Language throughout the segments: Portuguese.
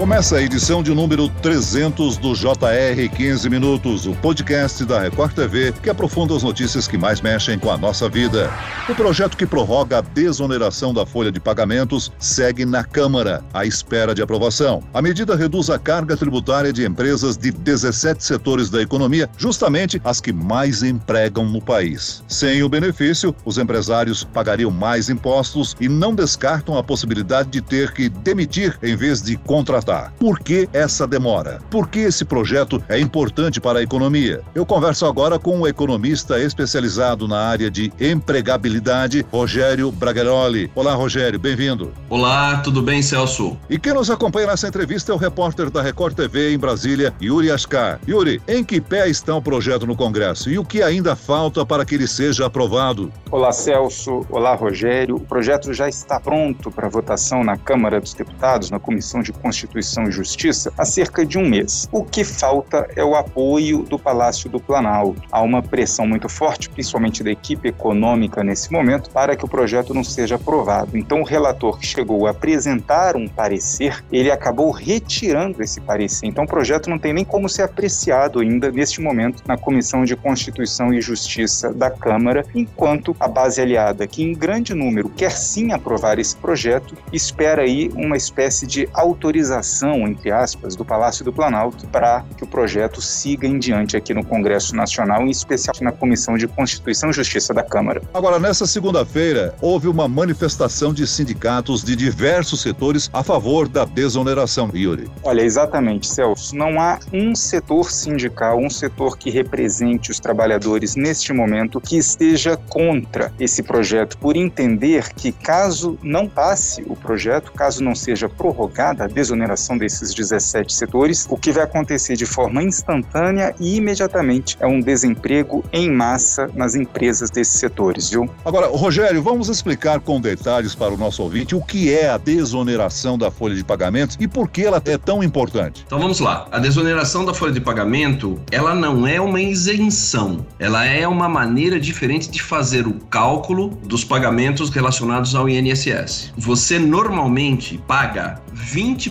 Começa a edição de número 300 do JR 15 Minutos, o podcast da Record TV que aprofunda as notícias que mais mexem com a nossa vida. O projeto que prorroga a desoneração da folha de pagamentos segue na Câmara, à espera de aprovação. A medida reduz a carga tributária de empresas de 17 setores da economia, justamente as que mais empregam no país. Sem o benefício, os empresários pagariam mais impostos e não descartam a possibilidade de ter que demitir em vez de contratar por que essa demora? Por que esse projeto é importante para a economia? Eu converso agora com um economista especializado na área de empregabilidade, Rogério Bragaroli. Olá, Rogério, bem-vindo. Olá, tudo bem, Celso? E quem nos acompanha nessa entrevista é o repórter da Record TV em Brasília, Yuri Ascar. Yuri, em que pé está o projeto no Congresso e o que ainda falta para que ele seja aprovado? Olá, Celso. Olá, Rogério. O projeto já está pronto para votação na Câmara dos Deputados, na Comissão de Constituição Constituição e Justiça há cerca de um mês. O que falta é o apoio do Palácio do Planalto. Há uma pressão muito forte, principalmente da equipe econômica nesse momento, para que o projeto não seja aprovado. Então, o relator que chegou a apresentar um parecer, ele acabou retirando esse parecer. Então, o projeto não tem nem como ser apreciado ainda neste momento na Comissão de Constituição e Justiça da Câmara, enquanto a base aliada, que em grande número quer sim aprovar esse projeto, espera aí uma espécie de autorização entre aspas, do Palácio do Planalto para que o projeto siga em diante aqui no Congresso Nacional, em especial na Comissão de Constituição e Justiça da Câmara. Agora, nessa segunda-feira, houve uma manifestação de sindicatos de diversos setores a favor da desoneração, Yuri. Olha, exatamente, Celso. Não há um setor sindical, um setor que represente os trabalhadores neste momento que esteja contra esse projeto, por entender que caso não passe o projeto, caso não seja prorrogada a desoneração desses 17 setores, o que vai acontecer de forma instantânea e imediatamente é um desemprego em massa nas empresas desses setores, viu? Agora, Rogério, vamos explicar com detalhes para o nosso ouvinte o que é a desoneração da folha de pagamentos e por que ela é tão importante. Então vamos lá. A desoneração da folha de pagamento, ela não é uma isenção, ela é uma maneira diferente de fazer o cálculo dos pagamentos relacionados ao INSS. Você normalmente paga 20%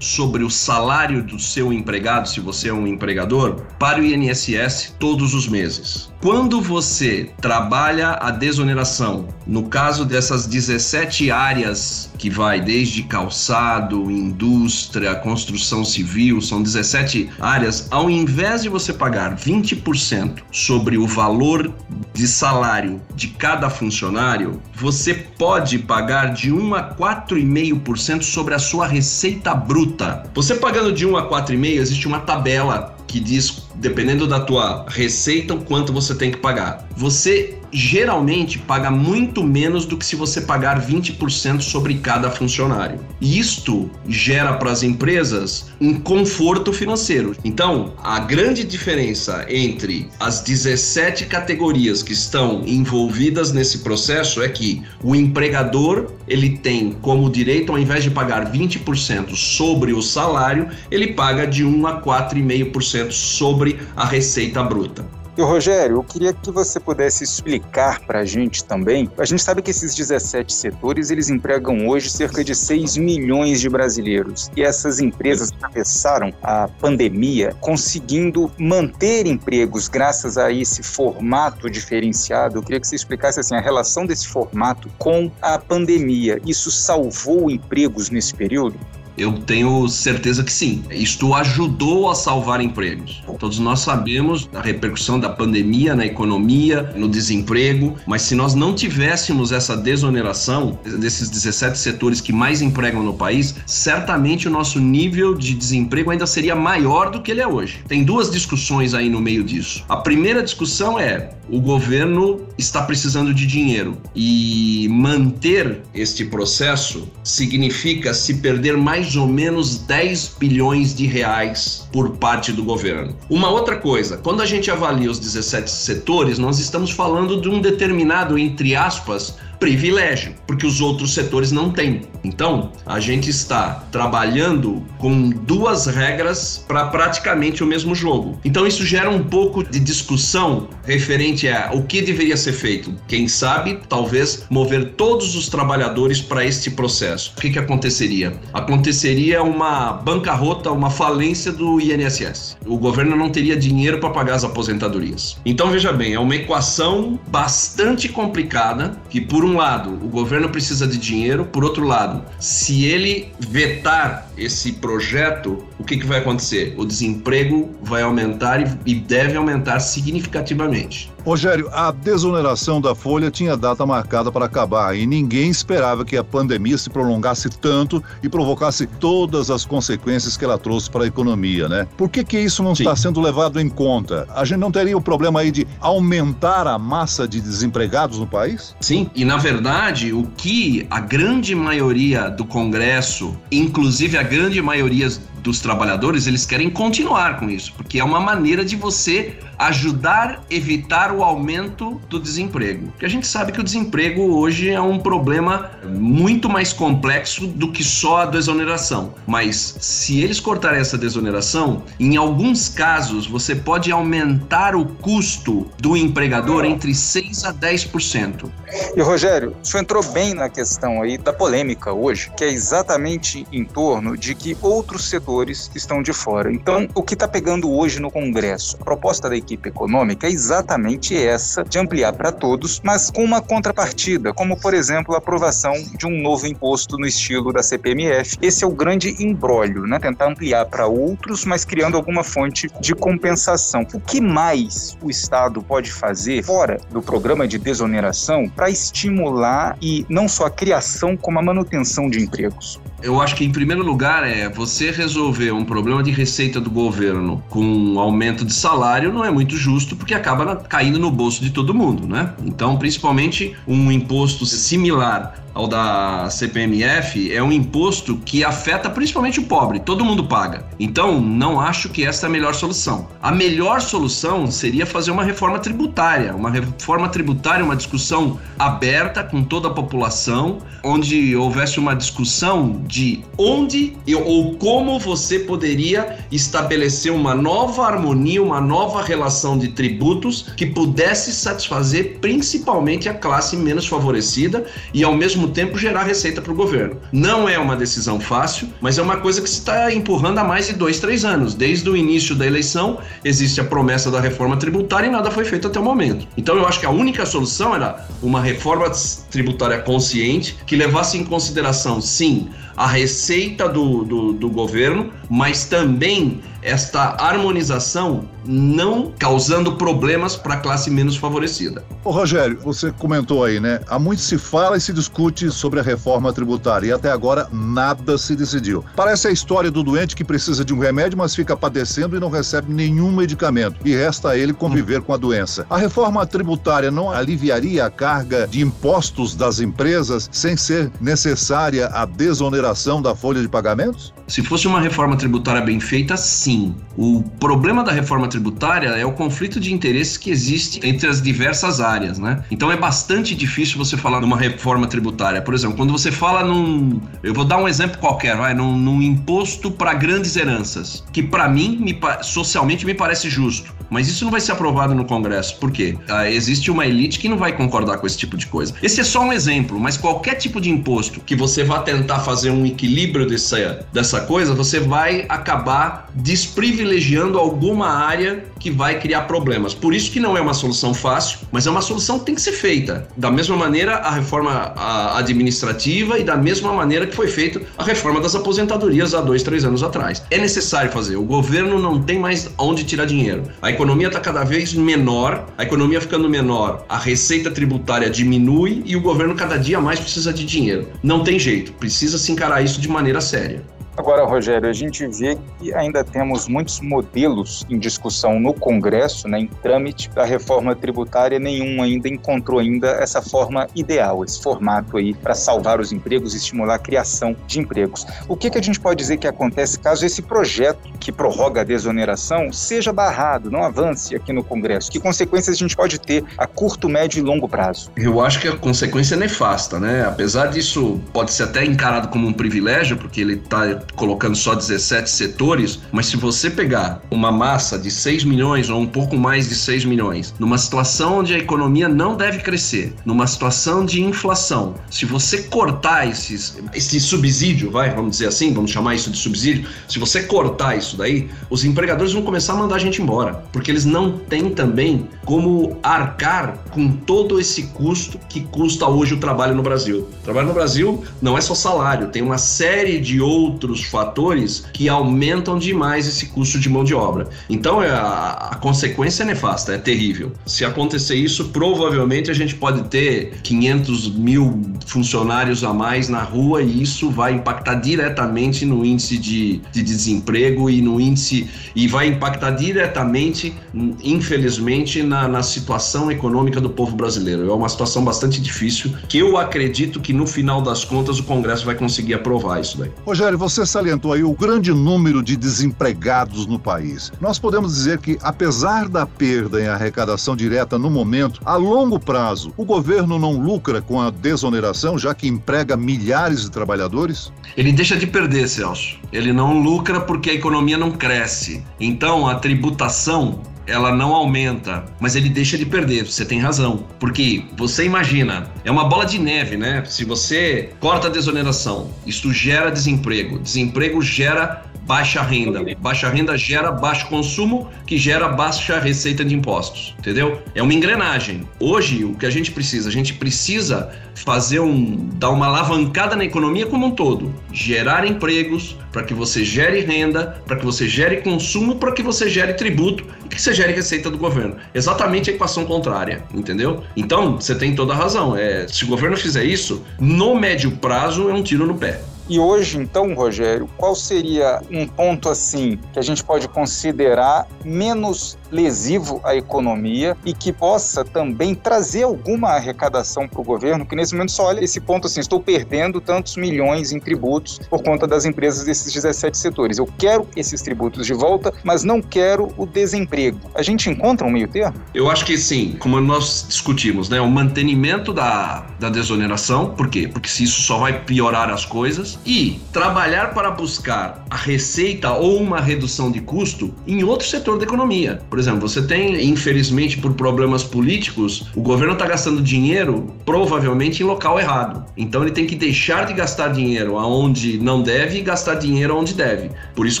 sobre o salário do seu empregado, se você é um empregador, para o INSS todos os meses. Quando você trabalha a desoneração, no caso dessas 17 áreas que vai desde calçado, indústria, construção civil, são 17 áreas, ao invés de você pagar 20% sobre o valor de salário de cada funcionário, você pode pagar de 1 a 4,5% sobre a sua receita bruta. Você pagando de 1 a 4,5, existe uma tabela que diz, dependendo da tua receita, o quanto você tem que pagar. Você geralmente paga muito menos do que se você pagar 20% sobre cada funcionário. Isto gera para as empresas um conforto financeiro. Então, a grande diferença entre as 17 categorias que estão envolvidas nesse processo é que o empregador, ele tem como direito ao invés de pagar 20% sobre o salário, ele paga de 1 a 4,5% sobre a receita bruta. E Rogério, eu queria que você pudesse explicar para a gente também. A gente sabe que esses 17 setores eles empregam hoje cerca de 6 milhões de brasileiros. E essas empresas atravessaram a pandemia conseguindo manter empregos graças a esse formato diferenciado. Eu queria que você explicasse assim a relação desse formato com a pandemia. Isso salvou empregos nesse período? Eu tenho certeza que sim. Isto ajudou a salvar empregos. Todos nós sabemos da repercussão da pandemia na economia, no desemprego, mas se nós não tivéssemos essa desoneração desses 17 setores que mais empregam no país, certamente o nosso nível de desemprego ainda seria maior do que ele é hoje. Tem duas discussões aí no meio disso. A primeira discussão é: o governo está precisando de dinheiro e manter este processo significa se perder mais mais ou menos 10 bilhões de reais por parte do governo. Uma outra coisa, quando a gente avalia os 17 setores, nós estamos falando de um determinado, entre aspas, privilégio, porque os outros setores não têm. Então, a gente está trabalhando com duas regras para praticamente o mesmo jogo. Então, isso gera um pouco de discussão referente a o que deveria ser feito. Quem sabe, talvez, mover todos os trabalhadores para este processo. O que, que aconteceria? Aconteceria uma bancarrota, uma falência do INSS. O governo não teria dinheiro para pagar as aposentadorias. Então, veja bem, é uma equação bastante complicada que, por um lado, o governo precisa de dinheiro, por outro lado, se ele vetar esse projeto, o que, que vai acontecer? O desemprego vai aumentar e, e deve aumentar significativamente. Rogério, a desoneração da folha tinha data marcada para acabar e ninguém esperava que a pandemia se prolongasse tanto e provocasse todas as consequências que ela trouxe para a economia, né? Por que, que isso não Sim. está sendo levado em conta? A gente não teria o problema aí de aumentar a massa de desempregados no país? Sim, e na verdade, o que a grande maioria do Congresso, inclusive a grande maioria dos trabalhadores, eles querem continuar com isso, porque é uma maneira de você ajudar a evitar o aumento do desemprego. Porque a gente sabe que o desemprego hoje é um problema muito mais complexo do que só a desoneração. Mas se eles cortarem essa desoneração, em alguns casos você pode aumentar o custo do empregador entre 6 a 10%. E Rogério, isso entrou bem na questão aí da polêmica hoje, que é exatamente em torno de que outros setores estão de fora. Então, o que está pegando hoje no Congresso? A proposta da equipe econômica é exatamente essa, de ampliar para todos, mas com uma contrapartida, como por exemplo a aprovação de um novo imposto no estilo da CPMF. Esse é o grande embrólio, né? Tentar ampliar para outros, mas criando alguma fonte de compensação. O que mais o Estado pode fazer fora do programa de desoneração para estimular e não só a criação, como a manutenção de empregos? Eu acho que, em primeiro lugar, é você resolver um problema de receita do governo com um aumento de salário não é muito justo, porque acaba caindo no bolso de todo mundo, né? Então, principalmente, um imposto similar ao da CPMF é um imposto que afeta principalmente o pobre, todo mundo paga. Então, não acho que essa é a melhor solução. A melhor solução seria fazer uma reforma tributária, uma reforma tributária, uma discussão aberta com toda a população, onde houvesse uma discussão de onde ou como você poderia estabelecer uma nova harmonia, uma nova relação de tributos que pudesse satisfazer principalmente a classe menos favorecida e ao mesmo tempo gerar receita para o governo. Não é uma decisão fácil, mas é uma coisa que se está empurrando há mais de dois, três anos. Desde o início da eleição existe a promessa da reforma tributária e nada foi feito até o momento. Então eu acho que a única solução era uma reforma tributária consciente que levasse em consideração, sim, a receita do, do, do governo, mas também esta harmonização não causando problemas para a classe menos favorecida. Ô Rogério, você comentou aí, né? Há muito se fala e se discute sobre a reforma tributária e até agora nada se decidiu. Parece a história do doente que precisa de um remédio, mas fica padecendo e não recebe nenhum medicamento e resta a ele conviver com a doença. A reforma tributária não aliviaria a carga de impostos das empresas sem ser necessária a desoneração da folha de pagamentos? Se fosse uma reforma tributária bem feita, sim. O problema da reforma tributária é o conflito de interesses que existe entre as diversas áreas, né? Então é bastante difícil você falar numa reforma tributária. Por exemplo, quando você fala num. Eu vou dar um exemplo qualquer, vai, num, num imposto para grandes heranças, que para mim, me, socialmente, me parece justo. Mas isso não vai ser aprovado no Congresso. Por quê? Ah, existe uma elite que não vai concordar com esse tipo de coisa. Esse é só um exemplo, mas qualquer tipo de imposto que você vá tentar fazer um equilíbrio dessa, dessa coisa, você vai acabar desprivilegiando alguma área que vai criar problemas. Por isso que não é uma solução fácil, mas é uma solução que tem que ser feita. Da mesma maneira, a reforma administrativa e da mesma maneira que foi feita a reforma das aposentadorias há dois, três anos atrás. É necessário fazer. O governo não tem mais onde tirar dinheiro. A economia está cada vez menor, a economia ficando menor, a receita tributária diminui e o governo cada dia mais precisa de dinheiro. Não tem jeito, precisa se encarar isso de maneira séria. Agora, Rogério, a gente vê que ainda temos muitos modelos em discussão no Congresso, né, em trâmite da reforma tributária, nenhum ainda encontrou ainda essa forma ideal, esse formato aí para salvar os empregos e estimular a criação de empregos. O que, que a gente pode dizer que acontece caso esse projeto que prorroga a desoneração seja barrado, não avance aqui no Congresso? Que consequências a gente pode ter a curto, médio e longo prazo? Eu acho que a consequência é nefasta, né? Apesar disso, pode ser até encarado como um privilégio, porque ele está colocando só 17 setores, mas se você pegar uma massa de 6 milhões ou um pouco mais de 6 milhões, numa situação onde a economia não deve crescer, numa situação de inflação, se você cortar esses, esse subsídio, vai, vamos dizer assim, vamos chamar isso de subsídio, se você cortar isso daí, os empregadores vão começar a mandar a gente embora, porque eles não têm também como arcar com todo esse custo que custa hoje o trabalho no Brasil. O trabalho no Brasil não é só salário, tem uma série de outros fatores que aumentam demais esse custo de mão de obra. Então é, a, a consequência é nefasta, é terrível. Se acontecer isso, provavelmente a gente pode ter 500 mil funcionários a mais na rua e isso vai impactar diretamente no índice de, de desemprego e no índice e vai impactar diretamente, infelizmente, na, na situação econômica do povo brasileiro. É uma situação bastante difícil que eu acredito que no final das contas o Congresso vai conseguir aprovar isso daí. Rogério, você salientou aí o grande número de desempregados no país. Nós podemos dizer que, apesar da perda em arrecadação direta no momento, a longo prazo, o governo não lucra com a desoneração, já que emprega milhares de trabalhadores? Ele deixa de perder, Celso. Ele não lucra porque a economia não cresce. Então, a tributação ela não aumenta, mas ele deixa de perder. Você tem razão. Porque você imagina, é uma bola de neve, né? Se você corta a desoneração, isso gera desemprego. Desemprego gera baixa renda. Baixa renda gera baixo consumo, que gera baixa receita de impostos, entendeu? É uma engrenagem. Hoje, o que a gente precisa? A gente precisa fazer um dar uma alavancada na economia como um todo, gerar empregos para que você gere renda, para que você gere consumo, para que você gere tributo e que você gere receita do governo. Exatamente a equação contrária, entendeu? Então, você tem toda a razão. É, se o governo fizer isso, no médio prazo é um tiro no pé. E hoje, então, Rogério, qual seria um ponto assim que a gente pode considerar menos lesivo à economia e que possa também trazer alguma arrecadação para o governo, que nesse momento só olha esse ponto assim, estou perdendo tantos milhões em tributos por conta das empresas desses 17 setores. Eu quero esses tributos de volta, mas não quero o desemprego. A gente encontra um meio termo? Eu acho que sim, como nós discutimos, né? O mantenimento da, da desoneração, por quê? Porque se isso só vai piorar as coisas, e trabalhar para buscar a receita ou uma redução de custo em outro setor da economia. Por exemplo, você tem, infelizmente, por problemas políticos, o governo está gastando dinheiro provavelmente em local errado. Então ele tem que deixar de gastar dinheiro aonde não deve e gastar dinheiro onde deve. Por isso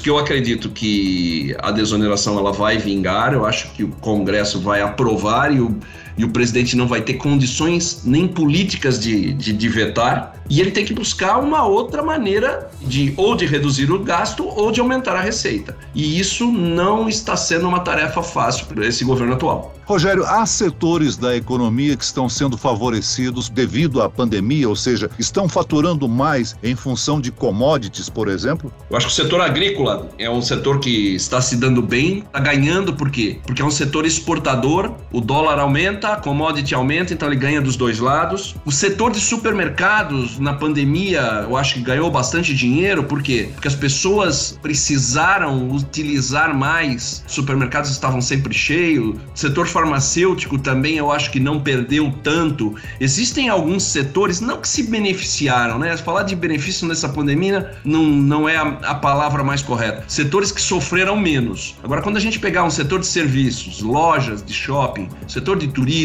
que eu acredito que a desoneração ela vai vingar, eu acho que o Congresso vai aprovar e o e o presidente não vai ter condições nem políticas de, de, de, vetar, e ele tem que buscar uma outra maneira de ou de reduzir o gasto ou de aumentar a receita. E isso não está sendo uma tarefa fácil para esse governo atual. Rogério, há setores da economia que estão sendo favorecidos devido à pandemia, ou seja, estão faturando mais em função de commodities, por exemplo? Eu acho que o setor agrícola é um setor que está se dando bem, está ganhando por quê? Porque é um setor exportador, o dólar aumenta, a commodity aumenta, então ele ganha dos dois lados. O setor de supermercados na pandemia, eu acho que ganhou bastante dinheiro, por quê? Porque as pessoas precisaram utilizar mais, supermercados estavam sempre cheios, o setor farmacêutico também eu acho que não perdeu tanto. Existem alguns setores, não que se beneficiaram, né? Falar de benefício nessa pandemia não, não é a, a palavra mais correta. Setores que sofreram menos. Agora, quando a gente pegar um setor de serviços, lojas de shopping, setor de turismo,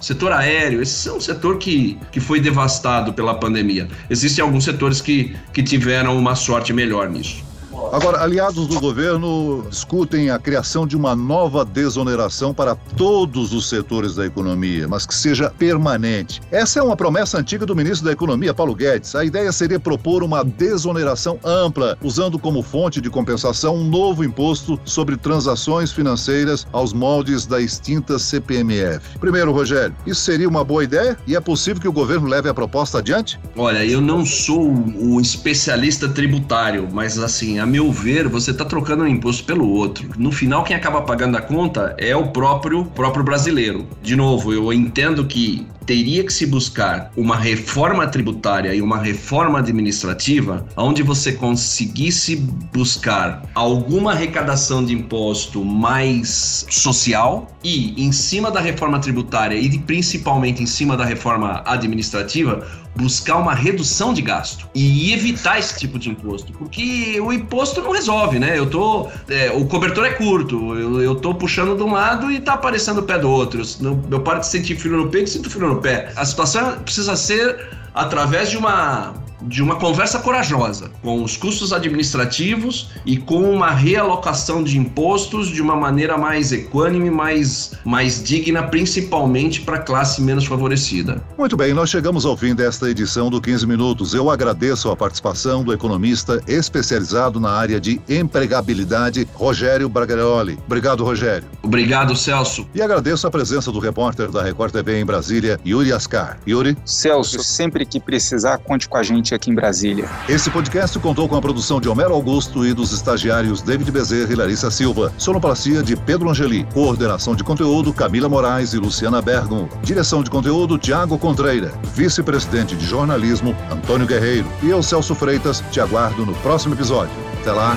setor aéreo, esse é um setor que, que foi devastado pela pandemia. Existem alguns setores que, que tiveram uma sorte melhor nisso. Agora, aliados do governo discutem a criação de uma nova desoneração para todos os setores da economia, mas que seja permanente. Essa é uma promessa antiga do ministro da Economia, Paulo Guedes. A ideia seria propor uma desoneração ampla, usando como fonte de compensação um novo imposto sobre transações financeiras aos moldes da extinta CPMF. Primeiro, Rogério, isso seria uma boa ideia e é possível que o governo leve a proposta adiante? Olha, eu não sou o especialista tributário, mas assim, a meu ver, você está trocando um imposto pelo outro. No final, quem acaba pagando a conta é o próprio, próprio brasileiro. De novo, eu entendo que teria que se buscar uma reforma tributária e uma reforma administrativa onde você conseguisse buscar alguma arrecadação de imposto mais social e em cima da reforma tributária e principalmente em cima da reforma administrativa buscar uma redução de gasto e evitar esse tipo de imposto, porque o imposto não resolve, né? Eu tô, é, o cobertor é curto, eu, eu tô puxando de um lado e tá aparecendo o pé do outro. Eu, eu paro de sentir frio no peito e sinto frio no pé. A situação precisa ser através de uma de uma conversa corajosa com os custos administrativos e com uma realocação de impostos de uma maneira mais equânime, mais, mais digna, principalmente para a classe menos favorecida. Muito bem, nós chegamos ao fim desta edição do 15 Minutos. Eu agradeço a participação do economista especializado na área de empregabilidade, Rogério Bragaroli. Obrigado, Rogério. Obrigado, Celso. E agradeço a presença do repórter da Record TV em Brasília, Yuri Ascar. Yuri? Celso, sempre que precisar, conte com a gente aqui em Brasília. Esse podcast contou com a produção de Homero Augusto e dos estagiários David Bezerra e Larissa Silva. Sonoplastia de Pedro Angeli. Coordenação de conteúdo Camila Moraes e Luciana Bergamo. Direção de conteúdo Tiago Contreira. Vice-presidente de jornalismo Antônio Guerreiro. E eu, Celso Freitas, te aguardo no próximo episódio. Até lá.